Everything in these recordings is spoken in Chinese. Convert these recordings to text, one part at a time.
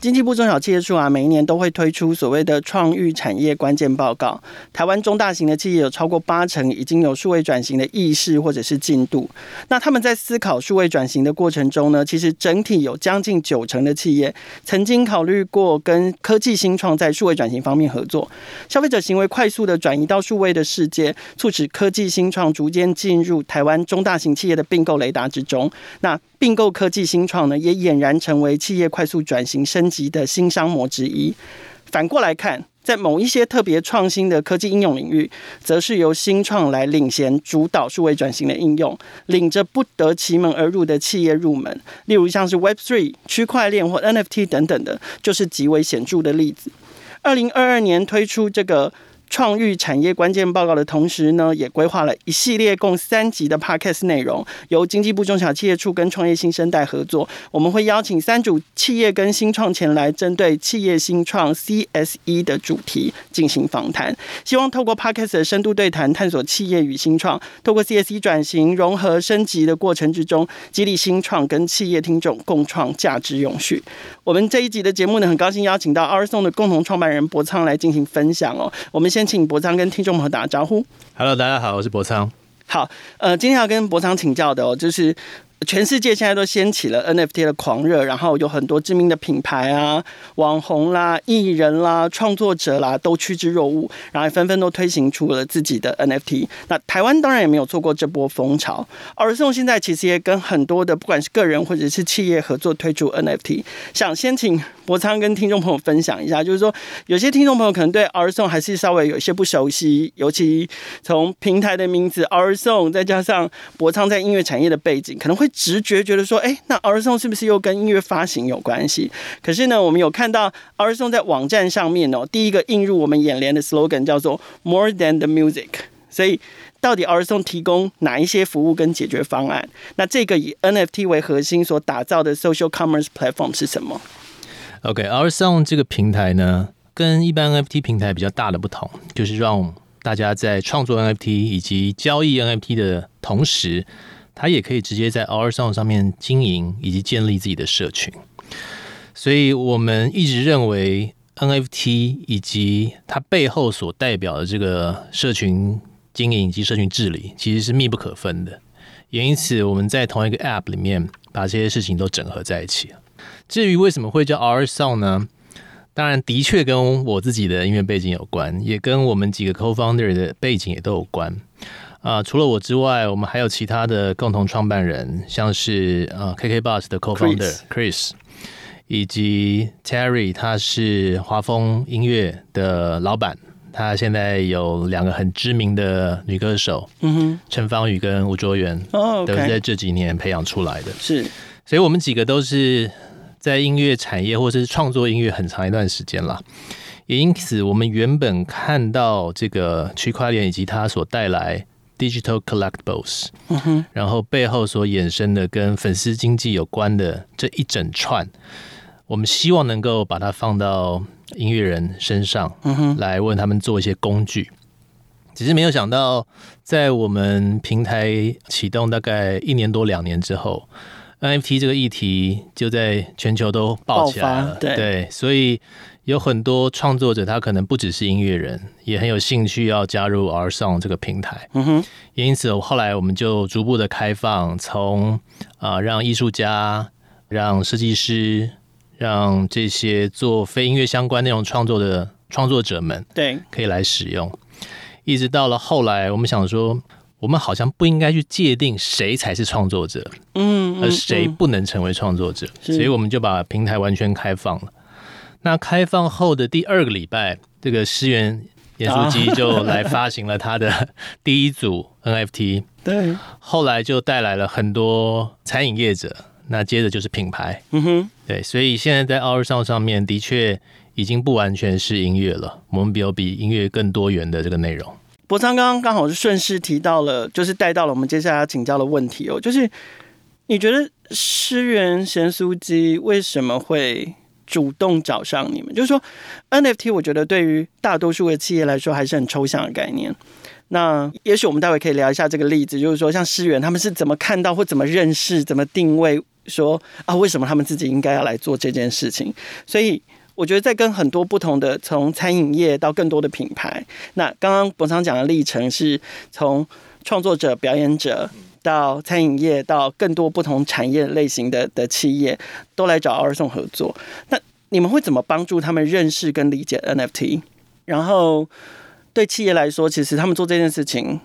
经济部中小企业处啊，每一年都会推出所谓的创育产业关键报告。台湾中大型的企业有超过八成已经有数位转型的意识或者是进度。那他们在思考数位转型的过程中呢，其实整体有将近九成的企业曾经考虑过跟科技新创在数位转型方面合作。消费者行为快速的转移到数位的世界，促使科技新创逐渐进入台湾中大型企业的并购雷达之中。那并购科技新创呢，也俨然成为企业快速转型升级的新商模之一。反过来看，在某一些特别创新的科技应用领域，则是由新创来领衔主导数位转型的应用，领着不得其门而入的企业入门。例如像是 Web3、区块链或 NFT 等等的，就是极为显著的例子。二零二二年推出这个。创育产业关键报告的同时呢，也规划了一系列共三集的 Podcast 内容，由经济部中小企业处跟创业新生代合作。我们会邀请三组企业跟新创前来，针对企业新创 CSE 的主题进行访谈。希望透过 Podcast 的深度对谈，探索企业与新创，透过 CSE 转型、融合、升级的过程之中，激励新创跟企业听众共创价值永续。我们这一集的节目呢，很高兴邀请到 r s o n 的共同创办人柏苍来进行分享哦。我们先。先请博昌跟听众朋友打个招呼。Hello，大家好，我是博昌。好，呃，今天要跟博昌请教的哦，就是。全世界现在都掀起了 NFT 的狂热，然后有很多知名的品牌啊、网红啦、艺人啦、创作者啦，都趋之若鹜，然后纷纷都推行出了自己的 NFT。那台湾当然也没有错过这波风潮。OurSong 现在其实也跟很多的不管是个人或者是企业合作推出 NFT。想先请柏苍跟听众朋友分享一下，就是说有些听众朋友可能对 Arson 还是稍微有一些不熟悉，尤其从平台的名字 Arson 再加上博苍在音乐产业的背景，可能会。直觉觉得说，哎，那 OurSong 是不是又跟音乐发行有关系？可是呢，我们有看到 OurSong 在网站上面哦，第一个映入我们眼帘的 slogan 叫做 “More than the music”。所以，到底 OurSong 提供哪一些服务跟解决方案？那这个以 NFT 为核心所打造的 social commerce platform 是什么？OK，OurSong 这个平台呢，跟一般 NFT 平台比较大的不同，就是让大家在创作 NFT 以及交易 NFT 的同时。它也可以直接在 OurSong 上面经营以及建立自己的社群，所以我们一直认为 NFT 以及它背后所代表的这个社群经营以及社群治理其实是密不可分的，也因此我们在同一个 App 里面把这些事情都整合在一起。至于为什么会叫 OurSong 呢？当然，的确跟我自己的音乐背景有关，也跟我们几个 Co-founder 的背景也都有关。啊、呃，除了我之外，我们还有其他的共同创办人，像是呃 k k b o s 的 Co-founder Chris, Chris，以及 Terry，他是华丰音乐的老板，他现在有两个很知名的女歌手，嗯哼，陈芳语跟吴卓源，哦，都是在这几年培养出来的，是，所以我们几个都是在音乐产业或者是创作音乐很长一段时间了，也因此，我们原本看到这个区块链以及它所带来。Digital Collectibles，然后背后所衍生的跟粉丝经济有关的这一整串，我们希望能够把它放到音乐人身上，来为他们做一些工具。只是没有想到，在我们平台启动大概一年多两年之后，NFT 这个议题就在全球都爆起来了。对，对，所以。有很多创作者，他可能不只是音乐人，也很有兴趣要加入 OurSong 这个平台。嗯哼，也因此后来我们就逐步的开放，从啊、呃、让艺术家、让设计师、让这些做非音乐相关内容创作的创作者们，对，可以来使用。一直到了后来，我们想说，我们好像不应该去界定谁才是创作者，嗯，而谁不能成为创作者，所以我们就把平台完全开放了。那开放后的第二个礼拜，这个诗源盐酥鸡就来发行了他的 第一组 NFT。对，后来就带来了很多餐饮业者，那接着就是品牌。嗯哼，对，所以现在在 OurSong 上面的确已经不完全是音乐了，我们有比音乐更多元的这个内容。博昌刚刚刚好是顺势提到了，就是带到了我们接下来要请教的问题哦，就是。你觉得诗源咸酥鸡为什么会主动找上你们？就是说，NFT 我觉得对于大多数的企业来说还是很抽象的概念。那也许我们待会可以聊一下这个例子，就是说像诗源他们是怎么看到或怎么认识、怎么定位，说啊为什么他们自己应该要来做这件事情？所以我觉得在跟很多不同的从餐饮业到更多的品牌，那刚刚博昌讲的历程是从创作者、表演者到餐饮业到更多不同产业类型的的企业都来找奥尔送合作，那你们会怎么帮助他们认识跟理解 NFT？然后。对企业来说，其实他们做这件事情，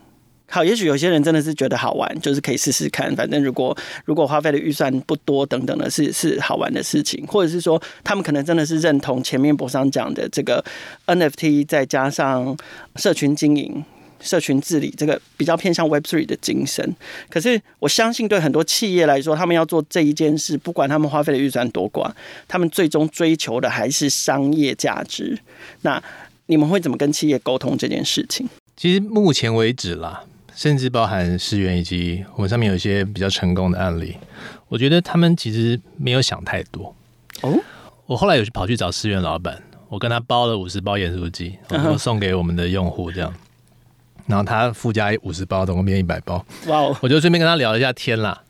好，也许有些人真的是觉得好玩，就是可以试试看。反正如果如果花费的预算不多等等的，是是好玩的事情，或者是说他们可能真的是认同前面博商讲的这个 NFT，再加上社群经营、社群治理这个比较偏向 Web3 的精神。可是我相信，对很多企业来说，他们要做这一件事，不管他们花费的预算多寡，他们最终追求的还是商业价值。那你们会怎么跟企业沟通这件事情？其实目前为止啦，甚至包含思源以及我们上面有一些比较成功的案例，我觉得他们其实没有想太多。哦，我后来有去跑去找思源老板，我跟他包了五十包盐酥鸡，然后送给我们的用户这样，然后他附加五十包，总共变一百包。哇哦！我就顺便跟他聊一下天啦。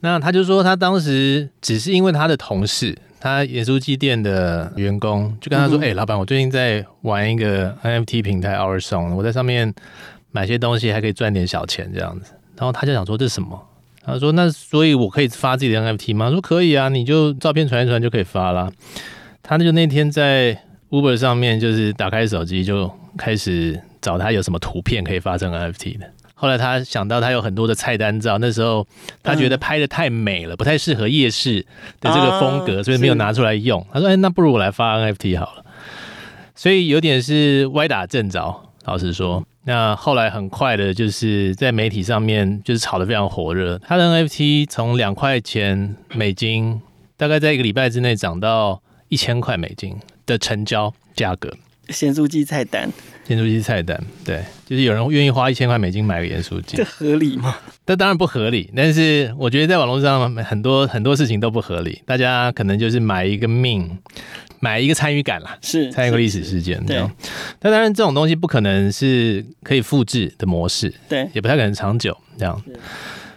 那他就说，他当时只是因为他的同事。他盐酥鸡店的员工就跟他说：“哎、嗯欸，老板，我最近在玩一个 NFT 平台 OurSong，我在上面买些东西还可以赚点小钱这样子。”然后他就想说：“这是什么？”他说：“那所以我可以发自己的 NFT 吗？”他说：“可以啊，你就照片传一传就可以发啦。”他就那天在 Uber 上面就是打开手机就开始找他有什么图片可以发成 NFT 的。后来他想到他有很多的菜单照，那时候他觉得拍得太美了，不太适合夜市的这个风格，所以没有拿出来用。他说：“哎，那不如我来发 NFT 好了。”所以有点是歪打正着。老实说，那后来很快的，就是在媒体上面就是炒得非常火热。他的 NFT 从两块钱美金，大概在一个礼拜之内涨到一千块美金的成交价格。咸酥鸡菜单，咸酥鸡菜单，对，就是有人愿意花一千块美金买个盐酥鸡，这合理吗？这当然不合理，但是我觉得在网络上很多很多事情都不合理，大家可能就是买一个命，买一个参与感啦，是参与个历史事件，对。但当然这种东西不可能是可以复制的模式，对，也不太可能长久这样。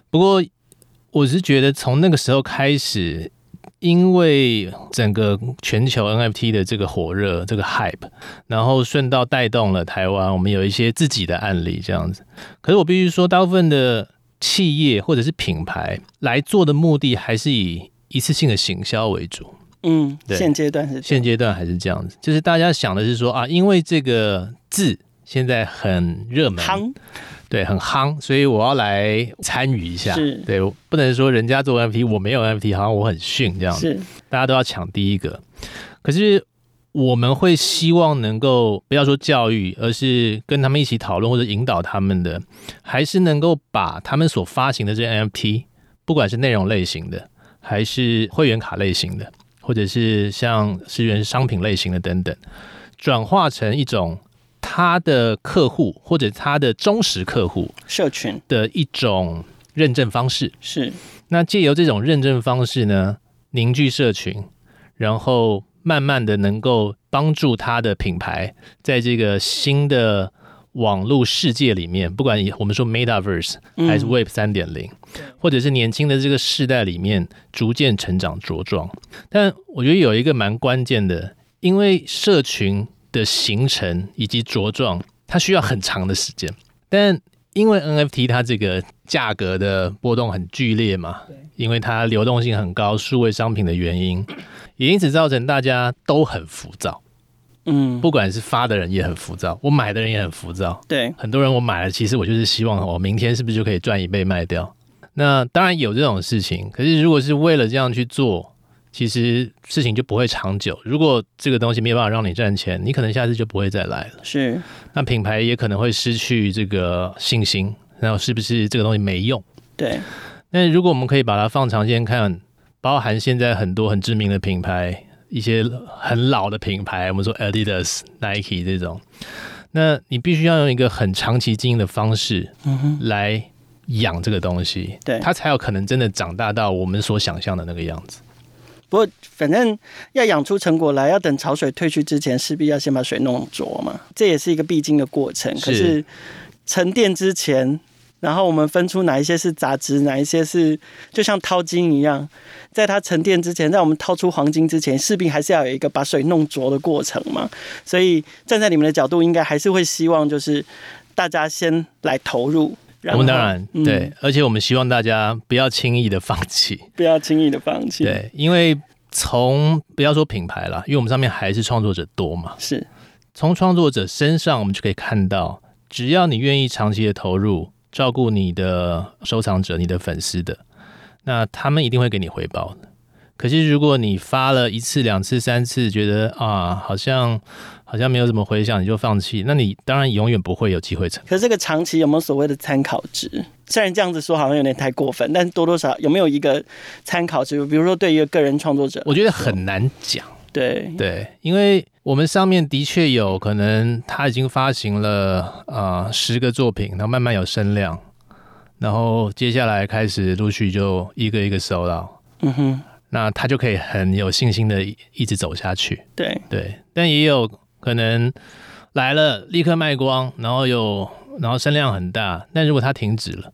不过我是觉得从那个时候开始。因为整个全球 NFT 的这个火热，这个 hype，然后顺道带动了台湾，我们有一些自己的案例这样子。可是我必须说，大部分的企业或者是品牌来做的目的，还是以一次性的行销为主。嗯，对，现阶段是现阶段还是这样子，就是大家想的是说啊，因为这个字现在很热门。对，很夯，所以我要来参与一下。是，对，不能说人家做 NFT，我没有 NFT，好像我很逊这样。是，大家都要抢第一个。可是我们会希望能够不要说教育，而是跟他们一起讨论或者引导他们的，还是能够把他们所发行的这些 NFT，不管是内容类型的，还是会员卡类型的，或者是像诗源商品类型的等等，转化成一种。他的客户或者他的忠实客户社群的一种认证方式是，那借由这种认证方式呢，凝聚社群，然后慢慢的能够帮助他的品牌在这个新的网络世界里面，不管我们说 Metaverse 还是 Web 三点零，或者是年轻的这个世代里面逐渐成长茁壮。但我觉得有一个蛮关键的，因为社群。的形成以及茁壮，它需要很长的时间。但因为 NFT 它这个价格的波动很剧烈嘛，因为它流动性很高，数位商品的原因，也因此造成大家都很浮躁。嗯，不管是发的人也很浮躁，我买的人也很浮躁。对，很多人我买了，其实我就是希望我明天是不是就可以赚一倍卖掉。那当然有这种事情，可是如果是为了这样去做。其实事情就不会长久。如果这个东西没有办法让你赚钱，你可能下次就不会再来了。是，那品牌也可能会失去这个信心。然后是不是这个东西没用？对。那如果我们可以把它放长线看，包含现在很多很知名的品牌，一些很老的品牌，我们说 Adidas、Nike 这种，那你必须要用一个很长期经营的方式，来养这个东西，对，它才有可能真的长大到我们所想象的那个样子。不过，反正要养出成果来，要等潮水退去之前，势必要先把水弄浊嘛，这也是一个必经的过程。可是沉淀之前，然后我们分出哪一些是杂质，哪一些是就像淘金一样，在它沉淀之前，在我们掏出黄金之前，势必还是要有一个把水弄浊的过程嘛。所以站在你们的角度，应该还是会希望就是大家先来投入。我们当然对，而且我们希望大家不要轻易的放弃，不要轻易的放弃。对，因为从不要说品牌了，因为我们上面还是创作者多嘛。是，从创作者身上，我们就可以看到，只要你愿意长期的投入，照顾你的收藏者、你的粉丝的，那他们一定会给你回报的。可是如果你发了一次、两次、三次，觉得啊，好像。好像没有什么回响，你就放弃，那你当然永远不会有机会成。可是这个长期有没有所谓的参考值？虽然这样子说好像有点太过分，但多多少有没有一个参考值？比如说对于一个个人创作者，我觉得很难讲。对对，因为我们上面的确有可能他已经发行了啊十个作品，然后慢慢有声量，然后接下来开始陆续就一个一个收到。嗯哼，那他就可以很有信心的一直走下去。对对，但也有。可能来了，立刻卖光，然后又然后声量很大。但如果它停止了，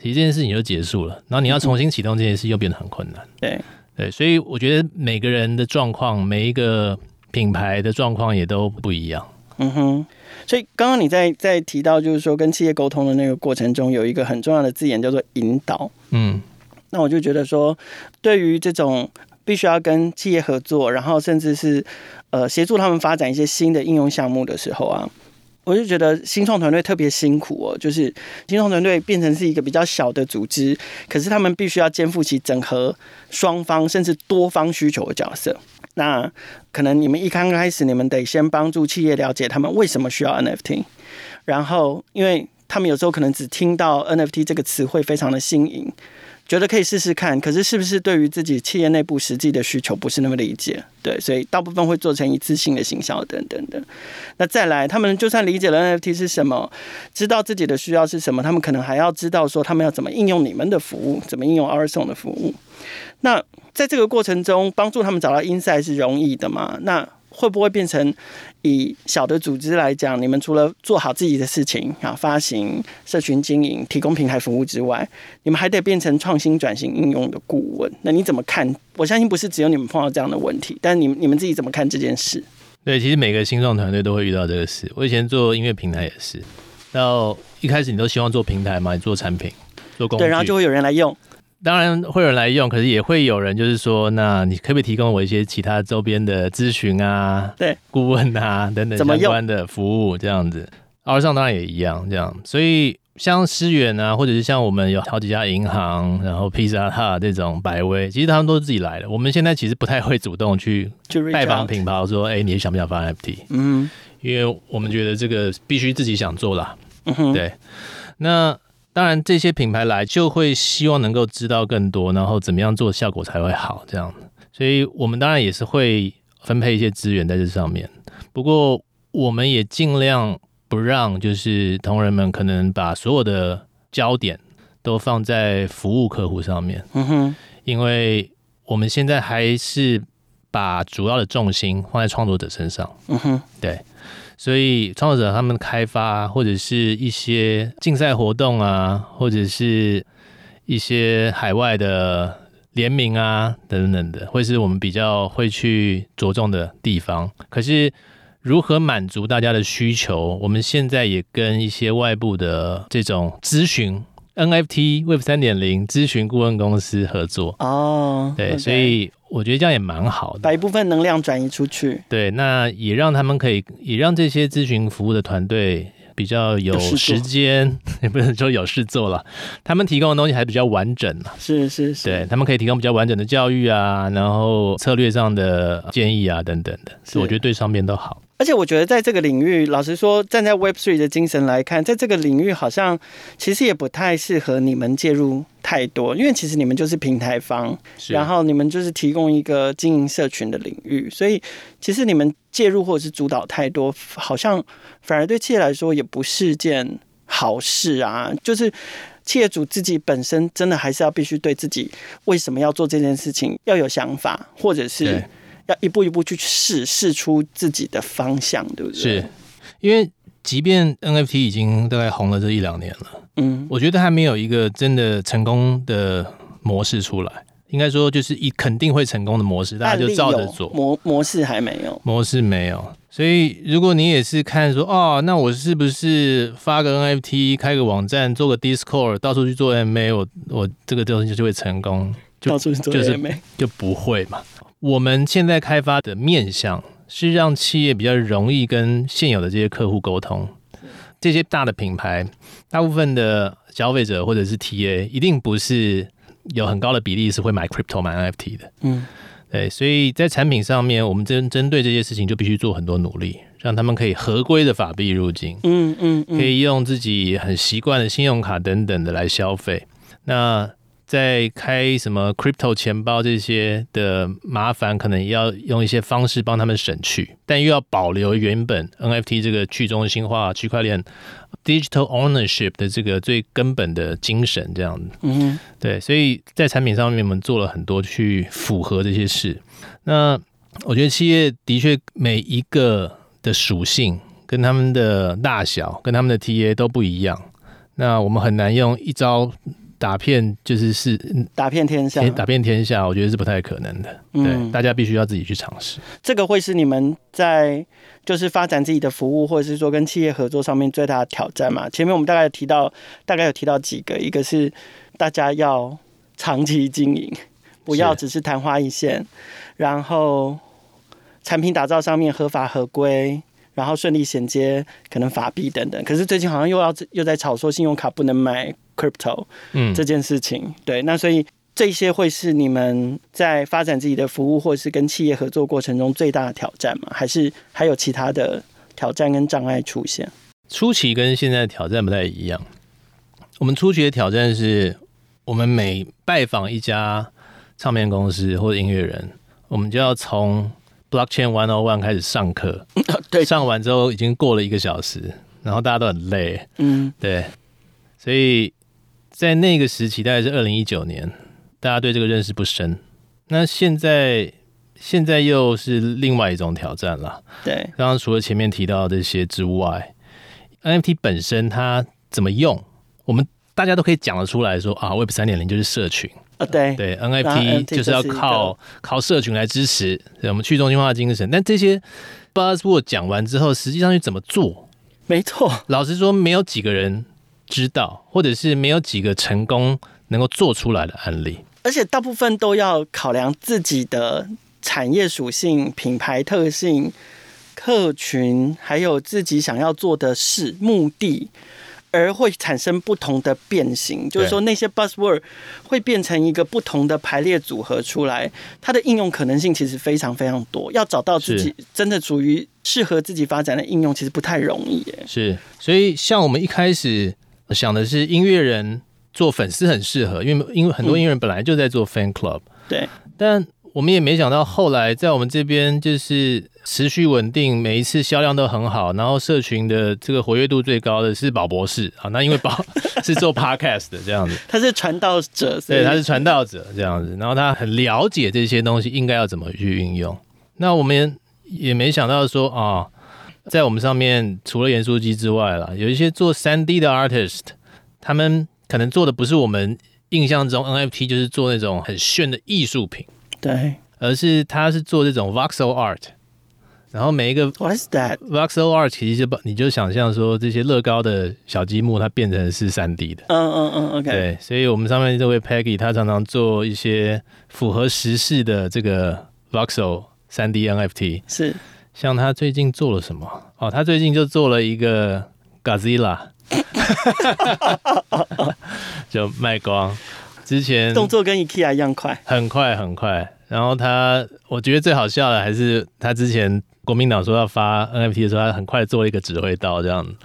其实这件事情就结束了。然后你要重新启动这件事，又变得很困难。对对，所以我觉得每个人的状况，每一个品牌的状况也都不一样。嗯哼。所以刚刚你在在提到，就是说跟企业沟通的那个过程中，有一个很重要的字眼叫做引导。嗯。那我就觉得说，对于这种。必须要跟企业合作，然后甚至是呃协助他们发展一些新的应用项目的时候啊，我就觉得新创团队特别辛苦哦。就是新创团队变成是一个比较小的组织，可是他们必须要肩负起整合双方甚至多方需求的角色。那可能你们一刚开始，你们得先帮助企业了解他们为什么需要 NFT，然后因为他们有时候可能只听到 NFT 这个词汇非常的新颖。觉得可以试试看，可是是不是对于自己企业内部实际的需求不是那么理解？对，所以大部分会做成一次性的行销等等的。那再来，他们就算理解了 NFT 是什么，知道自己的需要是什么，他们可能还要知道说他们要怎么应用你们的服务，怎么应用 OurSong 的服务。那在这个过程中，帮助他们找到 insight 是容易的吗？那会不会变成以小的组织来讲，你们除了做好自己的事情啊，发行、社群经营、提供平台服务之外，你们还得变成创新转型应用的顾问？那你怎么看？我相信不是只有你们碰到这样的问题，但你们你们自己怎么看这件事？对，其实每个新创团队都会遇到这个事。我以前做音乐平台也是，到一开始你都希望做平台嘛，你做产品、做工具，对，然后就会有人来用。当然会有人来用，可是也会有人就是说，那你可不可以提供我一些其他周边的咨询啊、对，顾问啊等等相关的服务这样子。OurSong 当然也一样这样，所以像思源啊，或者是像我们有好几家银行，然后披萨哈这种百威，其实他们都是自己来的。我们现在其实不太会主动去拜访品牌说，哎、欸，你想不想发 NFT？嗯，因为我们觉得这个必须自己想做啦。嗯哼，对，那。当然，这些品牌来就会希望能够知道更多，然后怎么样做效果才会好，这样。所以我们当然也是会分配一些资源在这上面。不过，我们也尽量不让就是同仁们可能把所有的焦点都放在服务客户上面。嗯哼，因为我们现在还是把主要的重心放在创作者身上。嗯哼，对。所以创作者他们开发或者是一些竞赛活动啊，或者是一些海外的联名啊等等的，会是我们比较会去着重的地方。可是如何满足大家的需求，我们现在也跟一些外部的这种咨询 NFT Web 三点零咨询顾问公司合作。哦，对.所以。我觉得这样也蛮好的，把一部分能量转移出去。对，那也让他们可以，也让这些咨询服务的团队比较有时间，也不能说有事做了。他们提供的东西还比较完整嘛？是是是，对，他们可以提供比较完整的教育啊，然后策略上的建议啊等等的，所以我觉得对双边都好。而且我觉得，在这个领域，老实说，站在 Web Three 的精神来看，在这个领域好像其实也不太适合你们介入太多，因为其实你们就是平台方，然后你们就是提供一个经营社群的领域，所以其实你们介入或者是主导太多，好像反而对企业来说也不是件好事啊。就是企业主自己本身真的还是要必须对自己为什么要做这件事情要有想法，或者是要一步一步去试试出自己的方向，对不对？是因为即便 NFT 已经大概红了这一两年了，嗯，我觉得还没有一个真的成功的模式出来。应该说，就是一肯定会成功的模式，大家就照着做。模模式还没有，模式没有。所以，如果你也是看说，哦，那我是不是发个 NFT，开个网站，做个 Discord，到处去做 MA，我我这个东西就会成功？就到处去做 MA，就是就不会嘛。我们现在开发的面向是让企业比较容易跟现有的这些客户沟通。这些大的品牌，大部分的消费者或者是 TA，一定不是。有很高的比例是会买 crypto 买 NFT 的，嗯，对，所以在产品上面，我们针针对这些事情就必须做很多努力，让他们可以合规的法币入境，嗯嗯，嗯，可以用自己很习惯的信用卡等等的来消费。那在开什么 crypto 钱包这些的麻烦，可能要用一些方式帮他们省去，但又要保留原本 NFT 这个去中心化区块链。Digital ownership 的这个最根本的精神，这样子，嗯，对，所以在产品上面，我们做了很多去符合这些事。那我觉得企业的确每一个的属性跟他们的大小跟他们的 TA 都不一样，那我们很难用一招。打遍就是是打遍天下，打遍天下，我觉得是不太可能的。对，嗯、大家必须要自己去尝试。这个会是你们在就是发展自己的服务，或者是说跟企业合作上面最大的挑战嘛？前面我们大概有提到，大概有提到几个，一个是大家要长期经营，不要只是昙花一现，然后产品打造上面合法合规，然后顺利衔接可能法币等等。可是最近好像又要又在吵说信用卡不能买。crypto，嗯，这件事情，对，那所以这些会是你们在发展自己的服务，或者是跟企业合作过程中最大的挑战吗？还是还有其他的挑战跟障碍出现？初期跟现在的挑战不太一样。我们初期的挑战是，我们每拜访一家唱片公司或者音乐人，我们就要从 Blockchain One O One 开始上课。对，上完之后已经过了一个小时，然后大家都很累。嗯，对，所以。在那个时期，大概是二零一九年，大家对这个认识不深。那现在，现在又是另外一种挑战了。对，刚刚除了前面提到这些之外，NFT 本身它怎么用，我们大家都可以讲得出来说啊，Web 三点零就是社群啊，对对，NFT 就是要靠靠社群来支持，对我们去中心化的精神。但这些 Buzzword 讲完之后，实际上去怎么做？没错，老实说，没有几个人。知道，或者是没有几个成功能够做出来的案例，而且大部分都要考量自己的产业属性、品牌特性、客群，还有自己想要做的事目的，而会产生不同的变形。就是说，那些 buzzword 会变成一个不同的排列组合出来，它的应用可能性其实非常非常多。要找到自己真的属于适合自己发展的应用，其实不太容易。耶。是，所以像我们一开始。想的是音乐人做粉丝很适合，因为因为很多音乐人本来就在做 fan club，嗯、对。但我们也没想到后来在我们这边就是持续稳定，每一次销量都很好，然后社群的这个活跃度最高的是宝博士啊。那因为宝 是做 podcast 的这样子，他是传道者，对，他是传道者这样子，然后他很了解这些东西应该要怎么去运用。那我们也没想到说啊。在我们上面，除了盐酥鸡之外啦，有一些做三 D 的 artist，他们可能做的不是我们印象中 NFT，就是做那种很炫的艺术品，对，而是他是做这种 voxel art，然后每一个 What is that voxel art？其实就你就想象说这些乐高的小积木，它变成是三 D 的，嗯嗯嗯，OK，对，所以我们上面这位 Peggy，他常常做一些符合时事的这个 voxel 三 D NFT，是。像他最近做了什么？哦，他最近就做了一个 Godzilla，就卖光。之前动作跟 IKEA 一样快，很快很快。然后他，我觉得最好笑的还是他之前国民党说要发 NFT 的时候，他很快做了一个指挥刀这样子。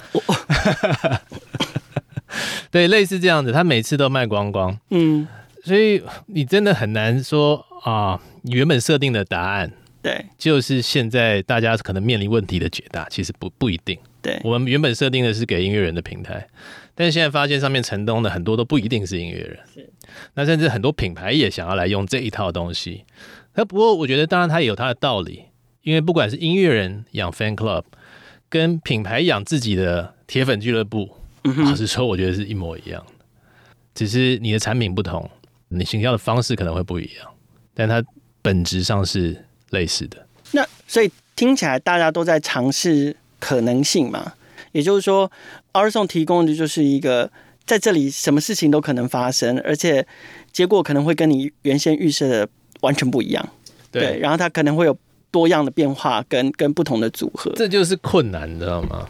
对，类似这样子，他每次都卖光光。嗯，所以你真的很难说啊，你原本设定的答案。对，就是现在大家可能面临问题的解答，其实不不一定。对，我们原本设定的是给音乐人的平台，但是现在发现上面成功的很多都不一定是音乐人，是。那甚至很多品牌也想要来用这一套东西。那不过我觉得，当然它也有它的道理，因为不管是音乐人养 fan club，跟品牌养自己的铁粉俱乐部，老实说，我觉得是一模一样的，只是你的产品不同，你行销的方式可能会不一样，但它本质上是类似的。那所以听起来大家都在尝试可能性嘛，也就是说，OurSong 提供的就是一个在这里什么事情都可能发生，而且结果可能会跟你原先预设的。完全不一样，对，对，然后它可能会有多样的变化跟跟不同的组合，这就是困难，你知道吗？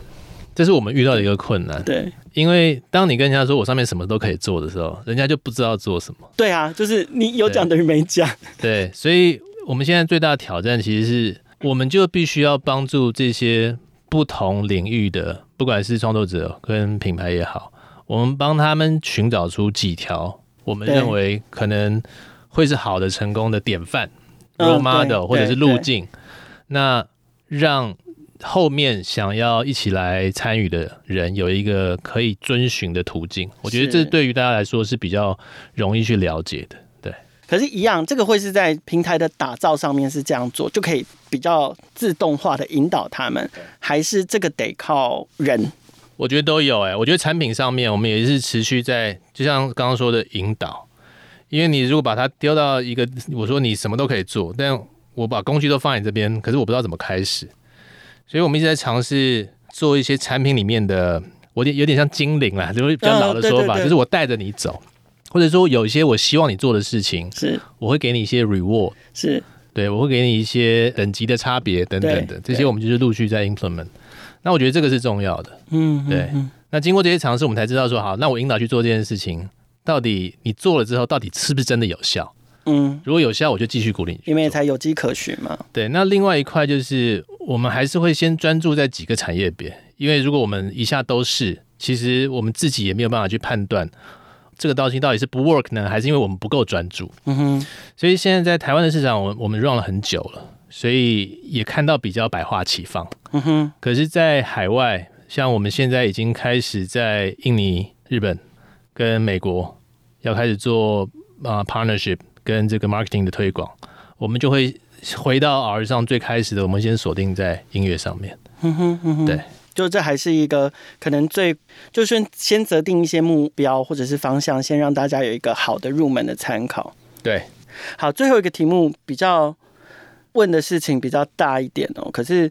这是我们遇到的一个困难，对，因为当你跟人家说我上面什么都可以做的时候，人家就不知道做什么，对啊，就是你有讲等于没讲，对，所以我们现在最大的挑战其实是，我们就必须要帮助这些不同领域的，不管是创作者跟品牌也好，我们帮他们寻找出几条我们认为可能。会是好的成功的典范，role model 或者是路径，那让后面想要一起来参与的人有一个可以遵循的途径。我觉得这对于大家来说是比较容易去了解的。对，可是，一样，这个会是在平台的打造上面是这样做，就可以比较自动化的引导他们，还是这个得靠人？我觉得都有。哎，我觉得产品上面我们也是持续在，就像刚刚说的引导。因为你如果把它丢到一个，我说你什么都可以做，但我把工具都放在你这边，可是我不知道怎么开始，所以我们一直在尝试做一些产品里面的，我有点像精灵啦，就是比较老的说法，嗯、对对对，就是我带着你走，或者说有一些我希望你做的事情，是我会给你一些 reward，是对，我会给你一些等级的差别等等的，这些我们就是陆续在 implement。那我觉得这个是重要的，嗯，对。那经过这些尝试，我们才知道说，好，那我引导去做这件事情。到底你做了之后，到底是不是真的有效？嗯，如果有效，我就继续鼓励你，因为才有迹可循嘛。对，那另外一块就是，我们还是会先专注在几个产业别，因为如果我们一下都是，其实我们自己也没有办法去判断这个道心到底是不 work 呢，还是因为我们不够专注。嗯哼。所以现在在台湾的市场，我我们 run 了很久了，所以也看到比较百花齐放。嗯哼。可是，在海外，像我们现在已经开始在印尼、日本。跟美国要开始做啊 partnership 跟这个 marketing 的推广，我们就会回到 OurSong 最开始的，我们先锁定在音乐上面。嗯哼，嗯哼，对，就这还是一个可能最，就是先择定一些目标或者是方向，先让大家有一个好的入门的参考。对，好，最后一个题目比较问的事情比较大一点哦，可是，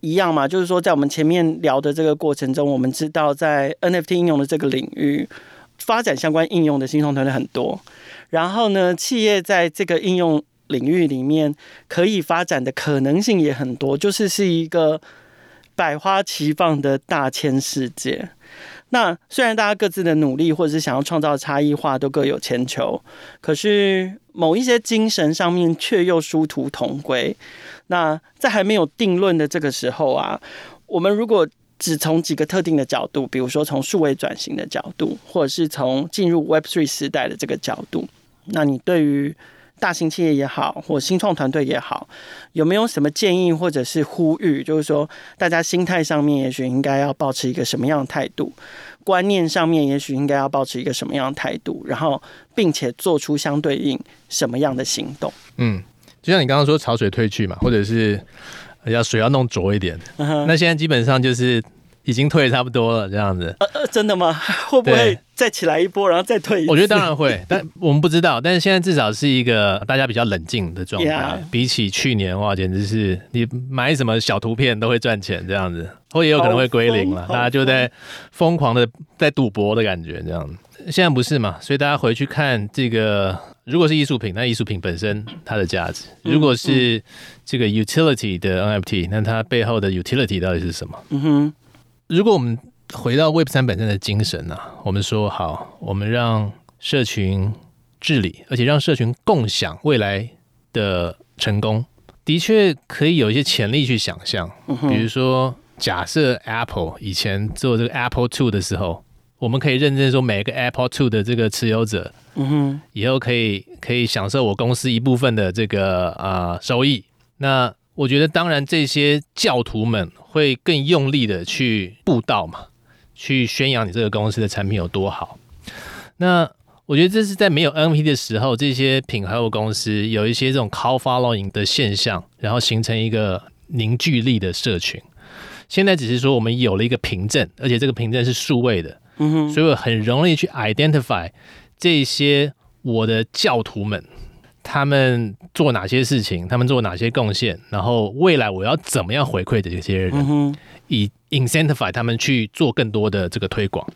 一样嘛，就是说在我们前面聊的这个过程中，我们知道在 NFT 应用的这个领域。发展相关应用的新创团队很多，然后呢，企业在这个应用领域里面可以发展的可能性也很多，就是是一个百花齐放的大千世界。那虽然大家各自的努力或者是想要创造差异化都各有千秋，可是某一些精神上面却又殊途同归。那在还没有定论的这个时候啊，我们如果只从几个特定的角度，比如说从数位转型的角度，或者是从进入 Web Three 时代的这个角度，那你对于大型企业也好，或新创团队也好，有没有什么建议或者是呼吁？就是说，大家心态上面也许应该要保持一个什么样的态度，观念上面也许应该要保持一个什么样的态度，然后并且做出相对应什么样的行动？嗯，就像你刚刚说，潮水退去嘛，或者是。要水要弄浊一点，uh huh. 那现在基本上就是已经退差不多了，这样子。呃呃，真的吗？会不会再起来一波，然后再退一？我觉得当然会，但我们不知道。但是现在至少是一个大家比较冷静的状态.比起去年哇，简直是你买什么小图片都会赚钱这样子，或也有可能会归零了，大家就在疯狂的在赌博的感觉这样子。现在不是嘛？所以大家回去看这个。如果是艺术品，那艺术品本身它的价值；如果是这个 utility 的 NFT，那它背后的 utility 到底是什么？嗯哼。如果我们回到 Web 三本身的精神呢、啊？我们说好，我们让社群治理，而且让社群共享未来的成功，的确可以有一些潜力去想象。比如说，假设 Apple 以前做这个 Apple Two 的时候。我们可以认证说，每个 Apple Two 的这个持有者，嗯哼，以后可以可以享受我公司一部分的这个啊、呃、收益。那我觉得，当然这些教徒们会更用力的去布道嘛，去宣扬你这个公司的产品有多好。那我觉得这是在没有 NFT 的时候，这些品牌或公司有一些这种 call following 的现象，然后形成一个凝聚力的社群。现在只是说我们有了一个凭证，而且这个凭证是数位的，嗯哼，所以我很容易去 identify 这些我的教徒们，他们做哪些事情，他们做哪些贡献，然后未来我要怎么样回馈这些人，嗯，以 incentivize 他们去做更多的这个推广。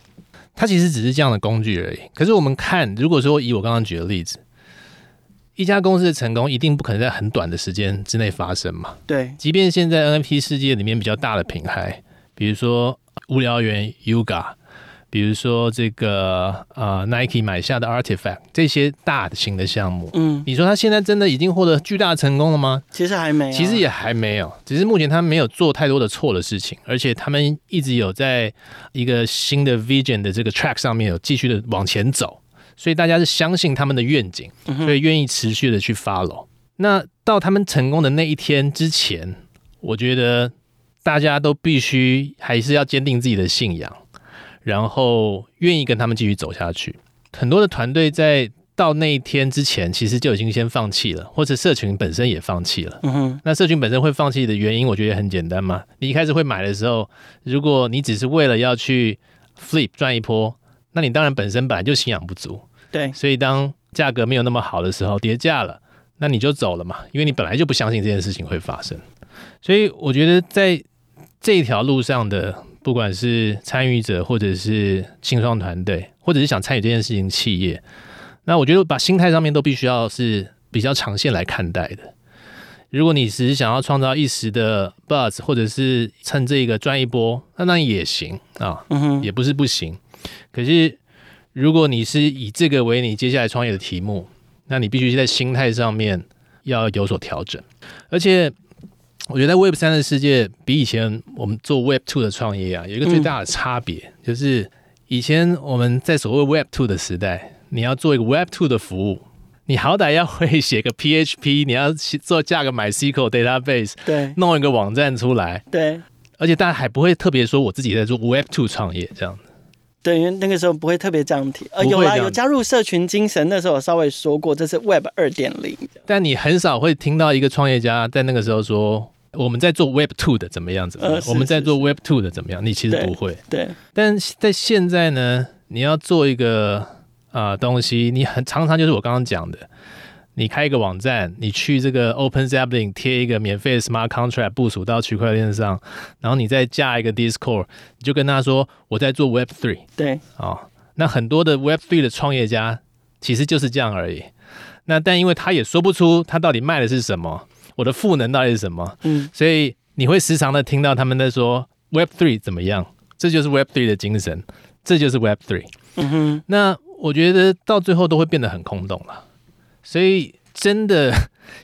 它其实只是这样的工具而已。可是我们看，如果说以我刚刚举的例子，一家公司的成功一定不可能在很短的时间之内发生嘛？对。即便现在 NFT 世界里面比较大的品牌，比如说无聊猿 Yuga。比如说这个呃，Nike 买下的 Artifact 这些大型的项目，嗯，你说他现在真的已经获得巨大成功了吗？其实还没，其实也还没有，只是目前他们没有做太多的错的事情，而且他们一直有在一个新的 Vision 的这个 track 上面有继续的往前走，所以大家是相信他们的愿景，所以愿意持续的去 follow。那到他们成功的那一天之前，我觉得大家都必须还是要坚定自己的信仰。然后愿意跟他们继续走下去，很多的团队在到那一天之前，其实就已经先放弃了，或者社群本身也放弃了。嗯哼，那社群本身会放弃的原因，我觉得也很简单嘛。你一开始会买的时候，如果你只是为了要去 flip 赚一波，那你当然本身本来就信仰不足。对，所以当价格没有那么好的时候，跌价了，那你就走了嘛，因为你本来就不相信这件事情会发生。所以我觉得在这条路上的。不管是参与者，或者是新创团队，或者是想参与这件事情企业，那我觉得把心态上面都必须要是比较长线来看待的。如果你只是想要创造一时的 buzz，或者是趁这个赚一波，那那也行啊，也不是不行。可是如果你是以这个为你接下来创业的题目，那你必须在心态上面要有所调整，而且。我觉得在 Web 三的世界比以前我们做 Web two 的创业啊，有一个最大的差别，嗯、就是以前我们在所谓 Web two 的时代，你要做一个 Web two 的服务，你好歹要会写个 PHP，你要做架个 MySQL database，对，弄一个网站出来，对，而且大家还不会特别说我自己在做 Web two 创业这样子。对，因为那个时候不会特别这样提，呃，有啦，有加入社群精神。那时候我稍微说过，这是 Web 二点零。但你很少会听到一个创业家在那个时候说。我们在做 Web Two 的怎么样？怎么样？呃、我们在做 Web Two 的怎么样？你其实不会。对。对，但在现在呢，你要做一个啊、呃、东西，你很常常就是我刚刚讲的，你开一个网站，你去这个 Open Zeppelin 贴一个免费的 Smart Contract 部署到区块链上，然后你再架一个 Discord，你就跟他说我在做 Web Three。对。啊、哦，那很多的 Web Three 的创业家其实就是这样而已。那但因为他也说不出他到底卖的是什么。我的赋能到底是什么？嗯，所以你会时常的听到他们在说 Web Three 怎么样？这就是 Web Three 的精神，这就是 Web Three。嗯哼，那我觉得到最后都会变得很空洞了。所以真的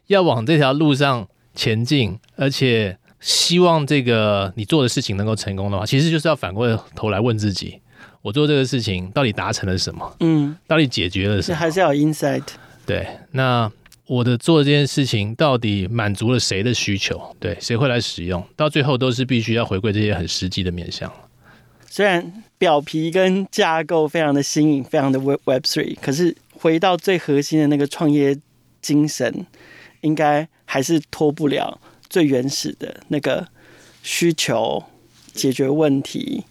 要往这条路上前进，而且希望这个你做的事情能够成功的话，其实就是要反过头来问自己：我做这个事情到底达成了什么？嗯，到底解决了什么？还是要有 insight。对，那。我的做这件事情到底满足了谁的需求？对，谁会来使用？到最后都是必须要回归这些很实际的面向。虽然表皮跟架构非常的新颖，非常的 Web Web Three，可是回到最核心的那个创业精神，应该还是脱不了最原始的那个需求，解决问题，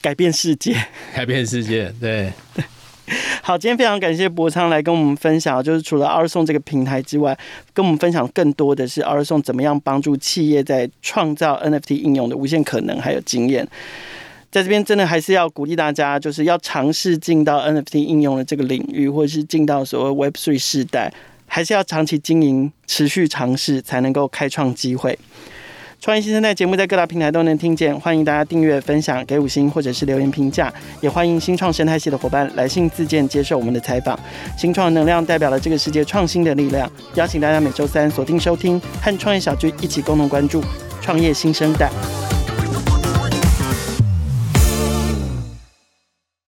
改变世界，改变世界，对。好，今天非常感谢博昌来跟我们分享，就是除了奥尔颂这个平台之外，跟我们分享更多的是奥尔颂怎么样帮助企业在创造 NFT 应用的无限可能，还有经验。在这边真的还是要鼓励大家，就是要尝试进到 NFT 应用的这个领域，或者是进到所谓 Web3 世代，还是要长期经营、持续尝试，才能够开创机会。创业新生代节目在各大平台都能听见，欢迎大家订阅、分享、给五星或者是留言评价，也欢迎新创生态系的伙伴来信自荐接受我们的采访。新创能量代表了这个世界创新的力量，邀请大家每周三锁定收听，和创业小聚一起共同关注创业新生代。